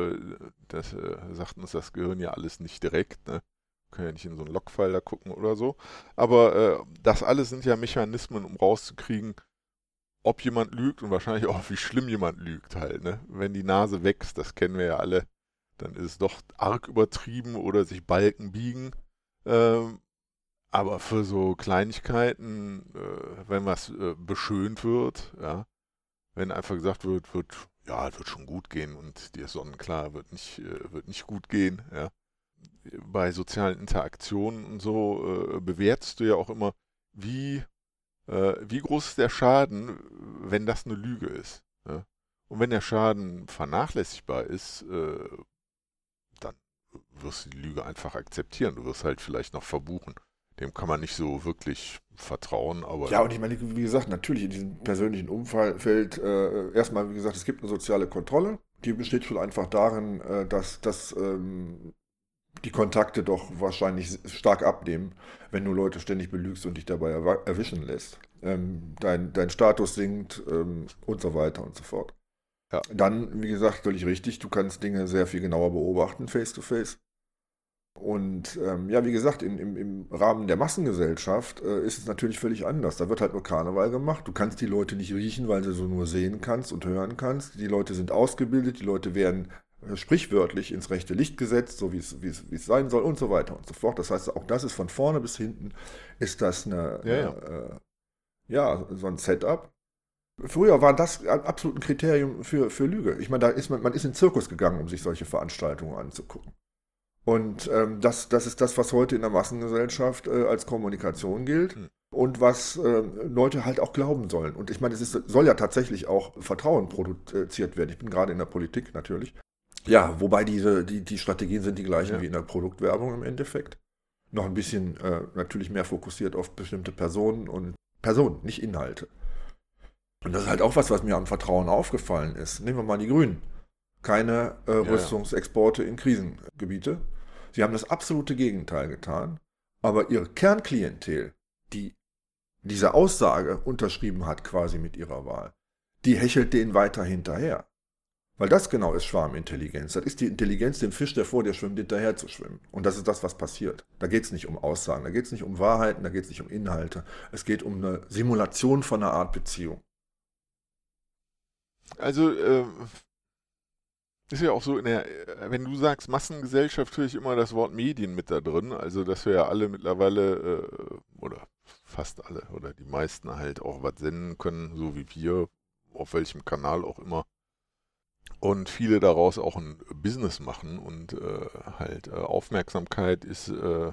das sagt uns das Gehirn ja alles nicht direkt. Ne? Können ja nicht in so einen Logfile da gucken oder so. Aber das alles sind ja Mechanismen, um rauszukriegen, ob jemand lügt und wahrscheinlich auch, wie schlimm jemand lügt halt, ne? Wenn die Nase wächst, das kennen wir ja alle, dann ist es doch arg übertrieben oder sich Balken biegen. Ähm, aber für so Kleinigkeiten, äh, wenn was äh, beschönt wird, ja, wenn einfach gesagt wird, wird, ja, wird schon gut gehen und dir ist sonnenklar, wird nicht, äh, wird nicht gut gehen, ja. Bei sozialen Interaktionen und so äh, bewertest du ja auch immer, wie, äh, wie groß ist der Schaden, wenn das eine Lüge ist. Ja? Und wenn der Schaden vernachlässigbar ist, äh, dann wirst du die Lüge einfach akzeptieren. Du wirst halt vielleicht noch verbuchen. Dem kann man nicht so wirklich vertrauen, aber. Ja, und ich meine, wie gesagt, natürlich in diesem persönlichen Umfeld, äh, erstmal, wie gesagt, es gibt eine soziale Kontrolle. Die besteht schon einfach darin, äh, dass, dass ähm, die Kontakte doch wahrscheinlich stark abnehmen, wenn du Leute ständig belügst und dich dabei erwischen lässt. Ähm, dein, dein Status sinkt ähm, und so weiter und so fort. Ja. Dann, wie gesagt, völlig richtig, du kannst Dinge sehr viel genauer beobachten, face to face. Und ähm, ja, wie gesagt, in, im, im, Rahmen der Massengesellschaft äh, ist es natürlich völlig anders. Da wird halt nur Karneval gemacht. Du kannst die Leute nicht riechen, weil du so nur sehen kannst und hören kannst. Die Leute sind ausgebildet, die Leute werden sprichwörtlich ins rechte Licht gesetzt, so wie es, wie, es, wie es sein soll und so weiter und so fort. Das heißt, auch das ist von vorne bis hinten, ist das eine, ja, ja. Äh, ja so ein Setup. Früher war das absolut ein Kriterium für, für Lüge. Ich meine, da ist man, man ist in den Zirkus gegangen, um sich solche Veranstaltungen anzugucken. Und ähm, das, das ist das, was heute in der Massengesellschaft äh, als Kommunikation gilt mhm. und was äh, Leute halt auch glauben sollen. Und ich meine, es ist, soll ja tatsächlich auch Vertrauen produziert werden. Ich bin gerade in der Politik natürlich. Ja, wobei diese, die, die Strategien sind die gleichen ja. wie in der Produktwerbung im Endeffekt. Noch ein bisschen äh, natürlich mehr fokussiert auf bestimmte Personen und Personen, nicht Inhalte. Und das ist halt auch was, was mir am Vertrauen aufgefallen ist. Nehmen wir mal die Grünen keine äh, Rüstungsexporte in Krisengebiete. Sie haben das absolute Gegenteil getan. Aber ihre Kernklientel, die diese Aussage unterschrieben hat quasi mit ihrer Wahl, die hechelt denen weiter hinterher. Weil das genau ist Schwarmintelligenz. Das ist die Intelligenz, dem Fisch, der vor dir schwimmt, hinterher zu schwimmen. Und das ist das, was passiert. Da geht es nicht um Aussagen, da geht es nicht um Wahrheiten, da geht es nicht um Inhalte. Es geht um eine Simulation von einer Art Beziehung. Also, äh, ist ja auch so, der, äh, wenn du sagst Massengesellschaft, höre ich immer das Wort Medien mit da drin. Also, dass wir ja alle mittlerweile, äh, oder fast alle, oder die meisten halt auch was senden können, so wie wir, auf welchem Kanal auch immer. Und viele daraus auch ein Business machen und äh, halt äh, Aufmerksamkeit ist äh,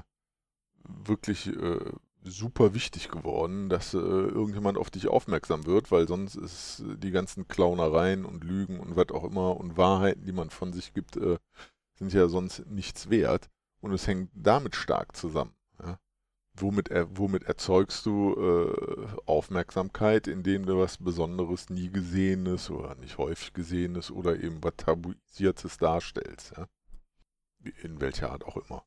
wirklich äh, super wichtig geworden, dass äh, irgendjemand auf dich aufmerksam wird, weil sonst ist die ganzen Clownereien und Lügen und was auch immer und Wahrheiten, die man von sich gibt, äh, sind ja sonst nichts wert. Und es hängt damit stark zusammen. Womit, er, womit erzeugst du äh, Aufmerksamkeit, indem du was Besonderes, nie Gesehenes oder nicht häufig Gesehenes oder eben was Tabuisiertes darstellst. Ja? In welcher Art auch immer.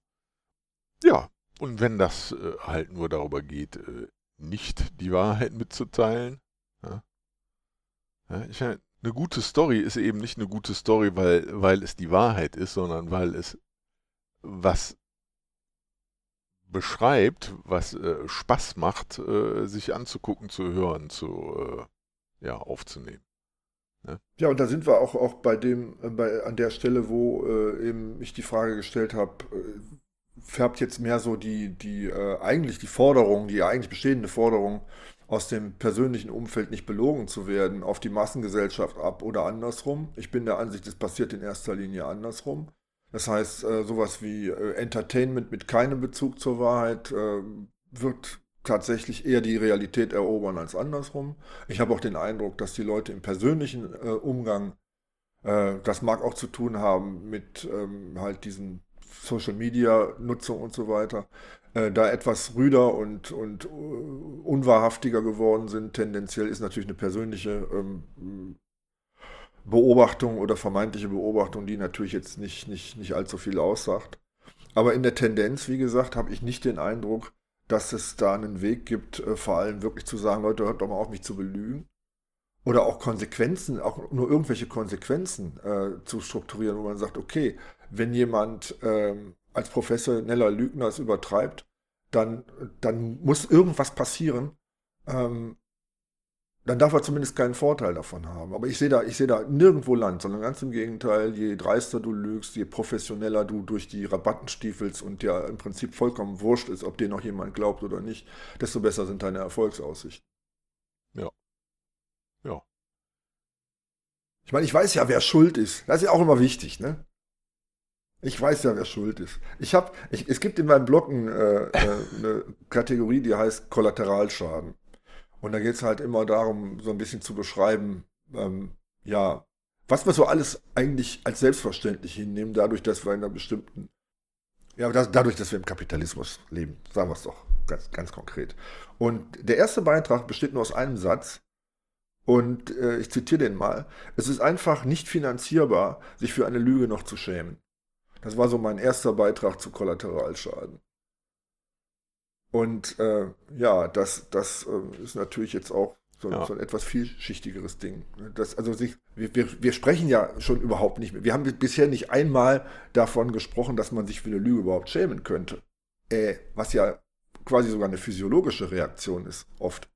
Ja, und wenn das äh, halt nur darüber geht, äh, nicht die Wahrheit mitzuteilen, ja, ja, ich meine, eine gute Story ist eben nicht eine gute Story, weil, weil es die Wahrheit ist, sondern weil es was beschreibt, was äh, Spaß macht, äh, sich anzugucken, zu hören, zu äh, ja, aufzunehmen. Ja. Ne? ja, und da sind wir auch, auch bei dem, äh, bei, an der Stelle, wo eben ich die Frage gestellt habe, färbt jetzt mehr so die, die äh, eigentlich die Forderung, die eigentlich bestehende Forderung aus dem persönlichen Umfeld nicht belogen zu werden, auf die Massengesellschaft ab oder andersrum. Ich bin der Ansicht, es passiert in erster Linie andersrum. Das heißt, äh, sowas wie äh, Entertainment mit keinem Bezug zur Wahrheit äh, wird tatsächlich eher die Realität erobern als andersrum. Ich habe auch den Eindruck, dass die Leute im persönlichen Umgang, das mag auch zu tun haben mit ähm, halt diesen Social Media Nutzung und so weiter, da etwas rüder und, und unwahrhaftiger geworden sind. Tendenziell ist natürlich eine persönliche ähm, Beobachtung oder vermeintliche Beobachtung, die natürlich jetzt nicht, nicht, nicht allzu viel aussagt. Aber in der Tendenz, wie gesagt, habe ich nicht den Eindruck, dass es da einen Weg gibt, äh, vor allem wirklich zu sagen, Leute, hört doch mal auf, mich zu belügen. Oder auch Konsequenzen, auch nur irgendwelche Konsequenzen äh, zu strukturieren, wo man sagt, okay, wenn jemand ähm, als professioneller Lügner es übertreibt, dann, dann muss irgendwas passieren, ähm, dann darf er zumindest keinen Vorteil davon haben. Aber ich sehe da, ich sehe da nirgendwo Land, sondern ganz im Gegenteil, je dreister du lügst, je professioneller du durch die Rabatten stiefelst und dir im Prinzip vollkommen wurscht ist, ob dir noch jemand glaubt oder nicht, desto besser sind deine Erfolgsaussichten. Ja. Ja. Ich meine, ich weiß ja, wer schuld ist. Das ist ja auch immer wichtig, ne? Ich weiß ja, wer schuld ist. Ich habe, es gibt in meinem Blog ein, äh, äh, eine Kategorie, die heißt Kollateralschaden. Und da geht es halt immer darum, so ein bisschen zu beschreiben, ähm, ja, was wir so alles eigentlich als selbstverständlich hinnehmen, dadurch, dass wir in einer bestimmten, ja, das, dadurch, dass wir im Kapitalismus leben, sagen wir es doch ganz, ganz konkret. Und der erste Beitrag besteht nur aus einem Satz. Und äh, ich zitiere den mal. Es ist einfach nicht finanzierbar, sich für eine Lüge noch zu schämen. Das war so mein erster Beitrag zu Kollateralschaden. Und äh, ja, das, das äh, ist natürlich jetzt auch so, ja. so, ein etwas vielschichtigeres Ding. Das, also sich, wir, wir, wir, sprechen ja schon überhaupt nicht mehr. Wir haben bisher nicht einmal davon gesprochen, dass man sich für eine Lüge überhaupt schämen könnte. Äh, was ja quasi sogar eine physiologische Reaktion ist, oft.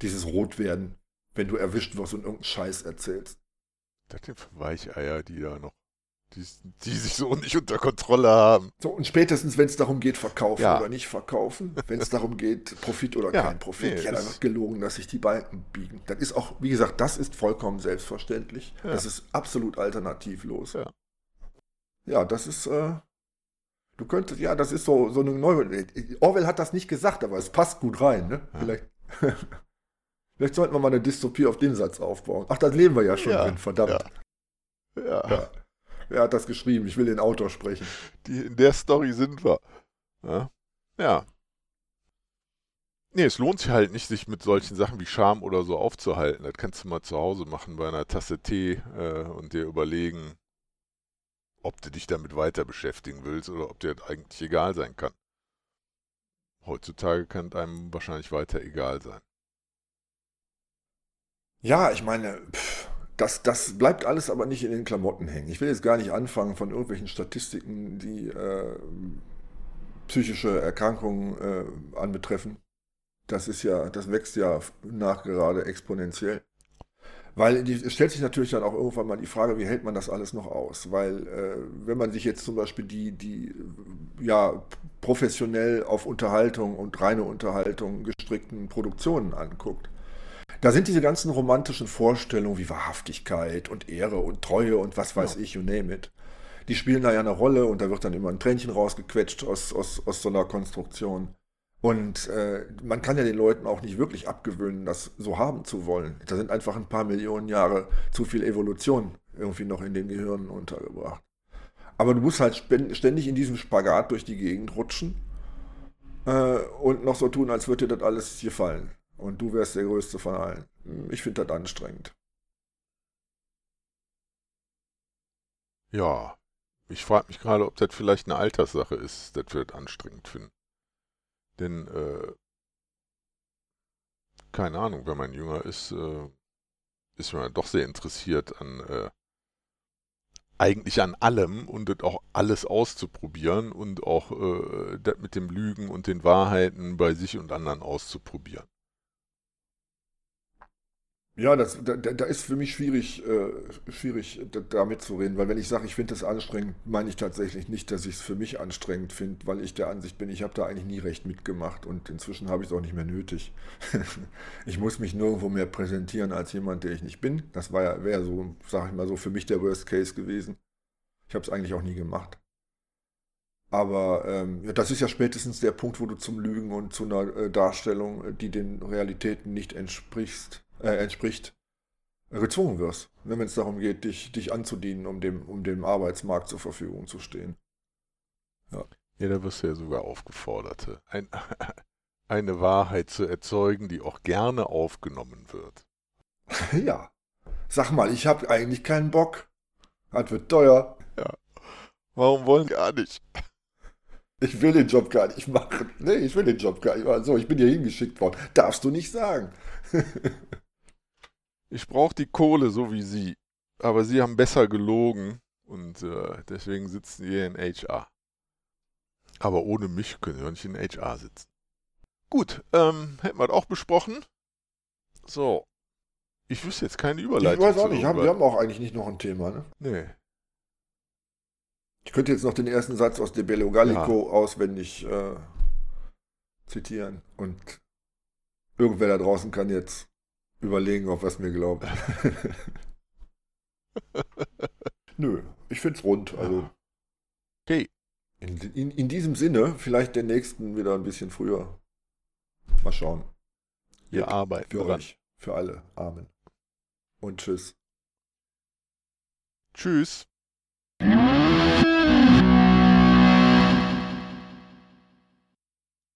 Dieses Rotwerden, wenn du erwischt wirst und irgendeinen Scheiß erzählst. Das sind Weicheier, die da noch die, die sich so nicht unter Kontrolle haben. So, und spätestens, wenn es darum geht, verkaufen ja. oder nicht verkaufen, wenn es darum geht, Profit oder ja, kein Profit, nee, dann wird gelogen, dass sich die Balken biegen. Das ist auch, wie gesagt, das ist vollkommen selbstverständlich. Ja. Das ist absolut alternativlos. Ja, ja das ist, äh, du könntest, ja, das ist so, so eine neue, Orwell hat das nicht gesagt, aber es passt gut rein, ne? Vielleicht. Vielleicht sollten wir mal eine Dystopie auf den Satz aufbauen. Ach, das leben wir ja schon drin, verdammt. ja. ja. Wer hat das geschrieben? Ich will den Autor sprechen. Die, in der Story sind wir. Ja. ja. Nee, es lohnt sich halt nicht, sich mit solchen Sachen wie Scham oder so aufzuhalten. Das kannst du mal zu Hause machen bei einer Tasse Tee äh, und dir überlegen, ob du dich damit weiter beschäftigen willst oder ob dir das eigentlich egal sein kann. Heutzutage kann es einem wahrscheinlich weiter egal sein. Ja, ich meine, pff, das, das bleibt alles aber nicht in den Klamotten hängen. Ich will jetzt gar nicht anfangen von irgendwelchen Statistiken, die äh, psychische Erkrankungen äh, anbetreffen. Das ist ja, das wächst ja nachgerade exponentiell. Weil die, es stellt sich natürlich dann auch irgendwann mal die Frage, wie hält man das alles noch aus? Weil äh, wenn man sich jetzt zum Beispiel die, die ja, professionell auf Unterhaltung und reine Unterhaltung gestrickten Produktionen anguckt, da sind diese ganzen romantischen Vorstellungen wie Wahrhaftigkeit und Ehre und Treue und was weiß ja. ich, you name it. Die spielen da ja eine Rolle und da wird dann immer ein Tränchen rausgequetscht aus, aus, aus so einer Konstruktion. Und äh, man kann ja den Leuten auch nicht wirklich abgewöhnen, das so haben zu wollen. Da sind einfach ein paar Millionen Jahre zu viel Evolution irgendwie noch in den Gehirnen untergebracht. Aber du musst halt ständig in diesem Spagat durch die Gegend rutschen äh, und noch so tun, als würde dir das alles gefallen und du wärst der Größte von allen. Ich finde das anstrengend. Ja, ich frage mich gerade, ob das vielleicht eine Alterssache ist, dass wir das anstrengend finden. Denn, äh, keine Ahnung, wenn man jünger ist, äh, ist man doch sehr interessiert an, äh, eigentlich an allem und das auch alles auszuprobieren und auch äh, das mit dem Lügen und den Wahrheiten bei sich und anderen auszuprobieren. Ja, das, da, da ist für mich schwierig, äh, schwierig da, da mitzureden, weil wenn ich sage, ich finde das anstrengend, meine ich tatsächlich nicht, dass ich es für mich anstrengend finde, weil ich der Ansicht bin, ich habe da eigentlich nie recht mitgemacht und inzwischen habe ich es auch nicht mehr nötig. ich muss mich nirgendwo mehr präsentieren als jemand, der ich nicht bin. Das war ja, wäre so, sage ich mal so, für mich der Worst Case gewesen. Ich habe es eigentlich auch nie gemacht. Aber ähm, ja, das ist ja spätestens der Punkt, wo du zum Lügen und zu einer äh, Darstellung, die den Realitäten nicht entsprichst, äh, entspricht, gezwungen wirst, ne, wenn es darum geht, dich, dich anzudienen, um dem, um dem Arbeitsmarkt zur Verfügung zu stehen. Ja. Ja, da wirst du ja sogar aufgefordert, ein, eine Wahrheit zu erzeugen, die auch gerne aufgenommen wird. Ja. Sag mal, ich habe eigentlich keinen Bock. Das wird teuer. Ja. Warum wollen gar nicht? Ich will den Job gar nicht machen. Nee, ich will den Job gar nicht machen. So, ich bin hier hingeschickt worden. Darfst du nicht sagen. ich brauche die Kohle so wie Sie. Aber Sie haben besser gelogen und äh, deswegen sitzen Sie in HR. Aber ohne mich können Sie auch nicht in HR sitzen. Gut, ähm, hätten wir das auch besprochen. So. Ich wüsste jetzt keine Ich Überleitung. weiß auch nicht, haben, wir haben auch eigentlich nicht noch ein Thema. Ne? Nee. Ich könnte jetzt noch den ersten Satz aus De Bello Gallico auswendig äh, zitieren. Und irgendwer da draußen kann jetzt überlegen, auf was mir glaubt. Nö, ich find's rund. Also Okay. in, in, in diesem Sinne, vielleicht den nächsten wieder ein bisschen früher. Mal schauen. Wir arbeiten Für dran. euch, für alle. Amen. Und tschüss. Tschüss.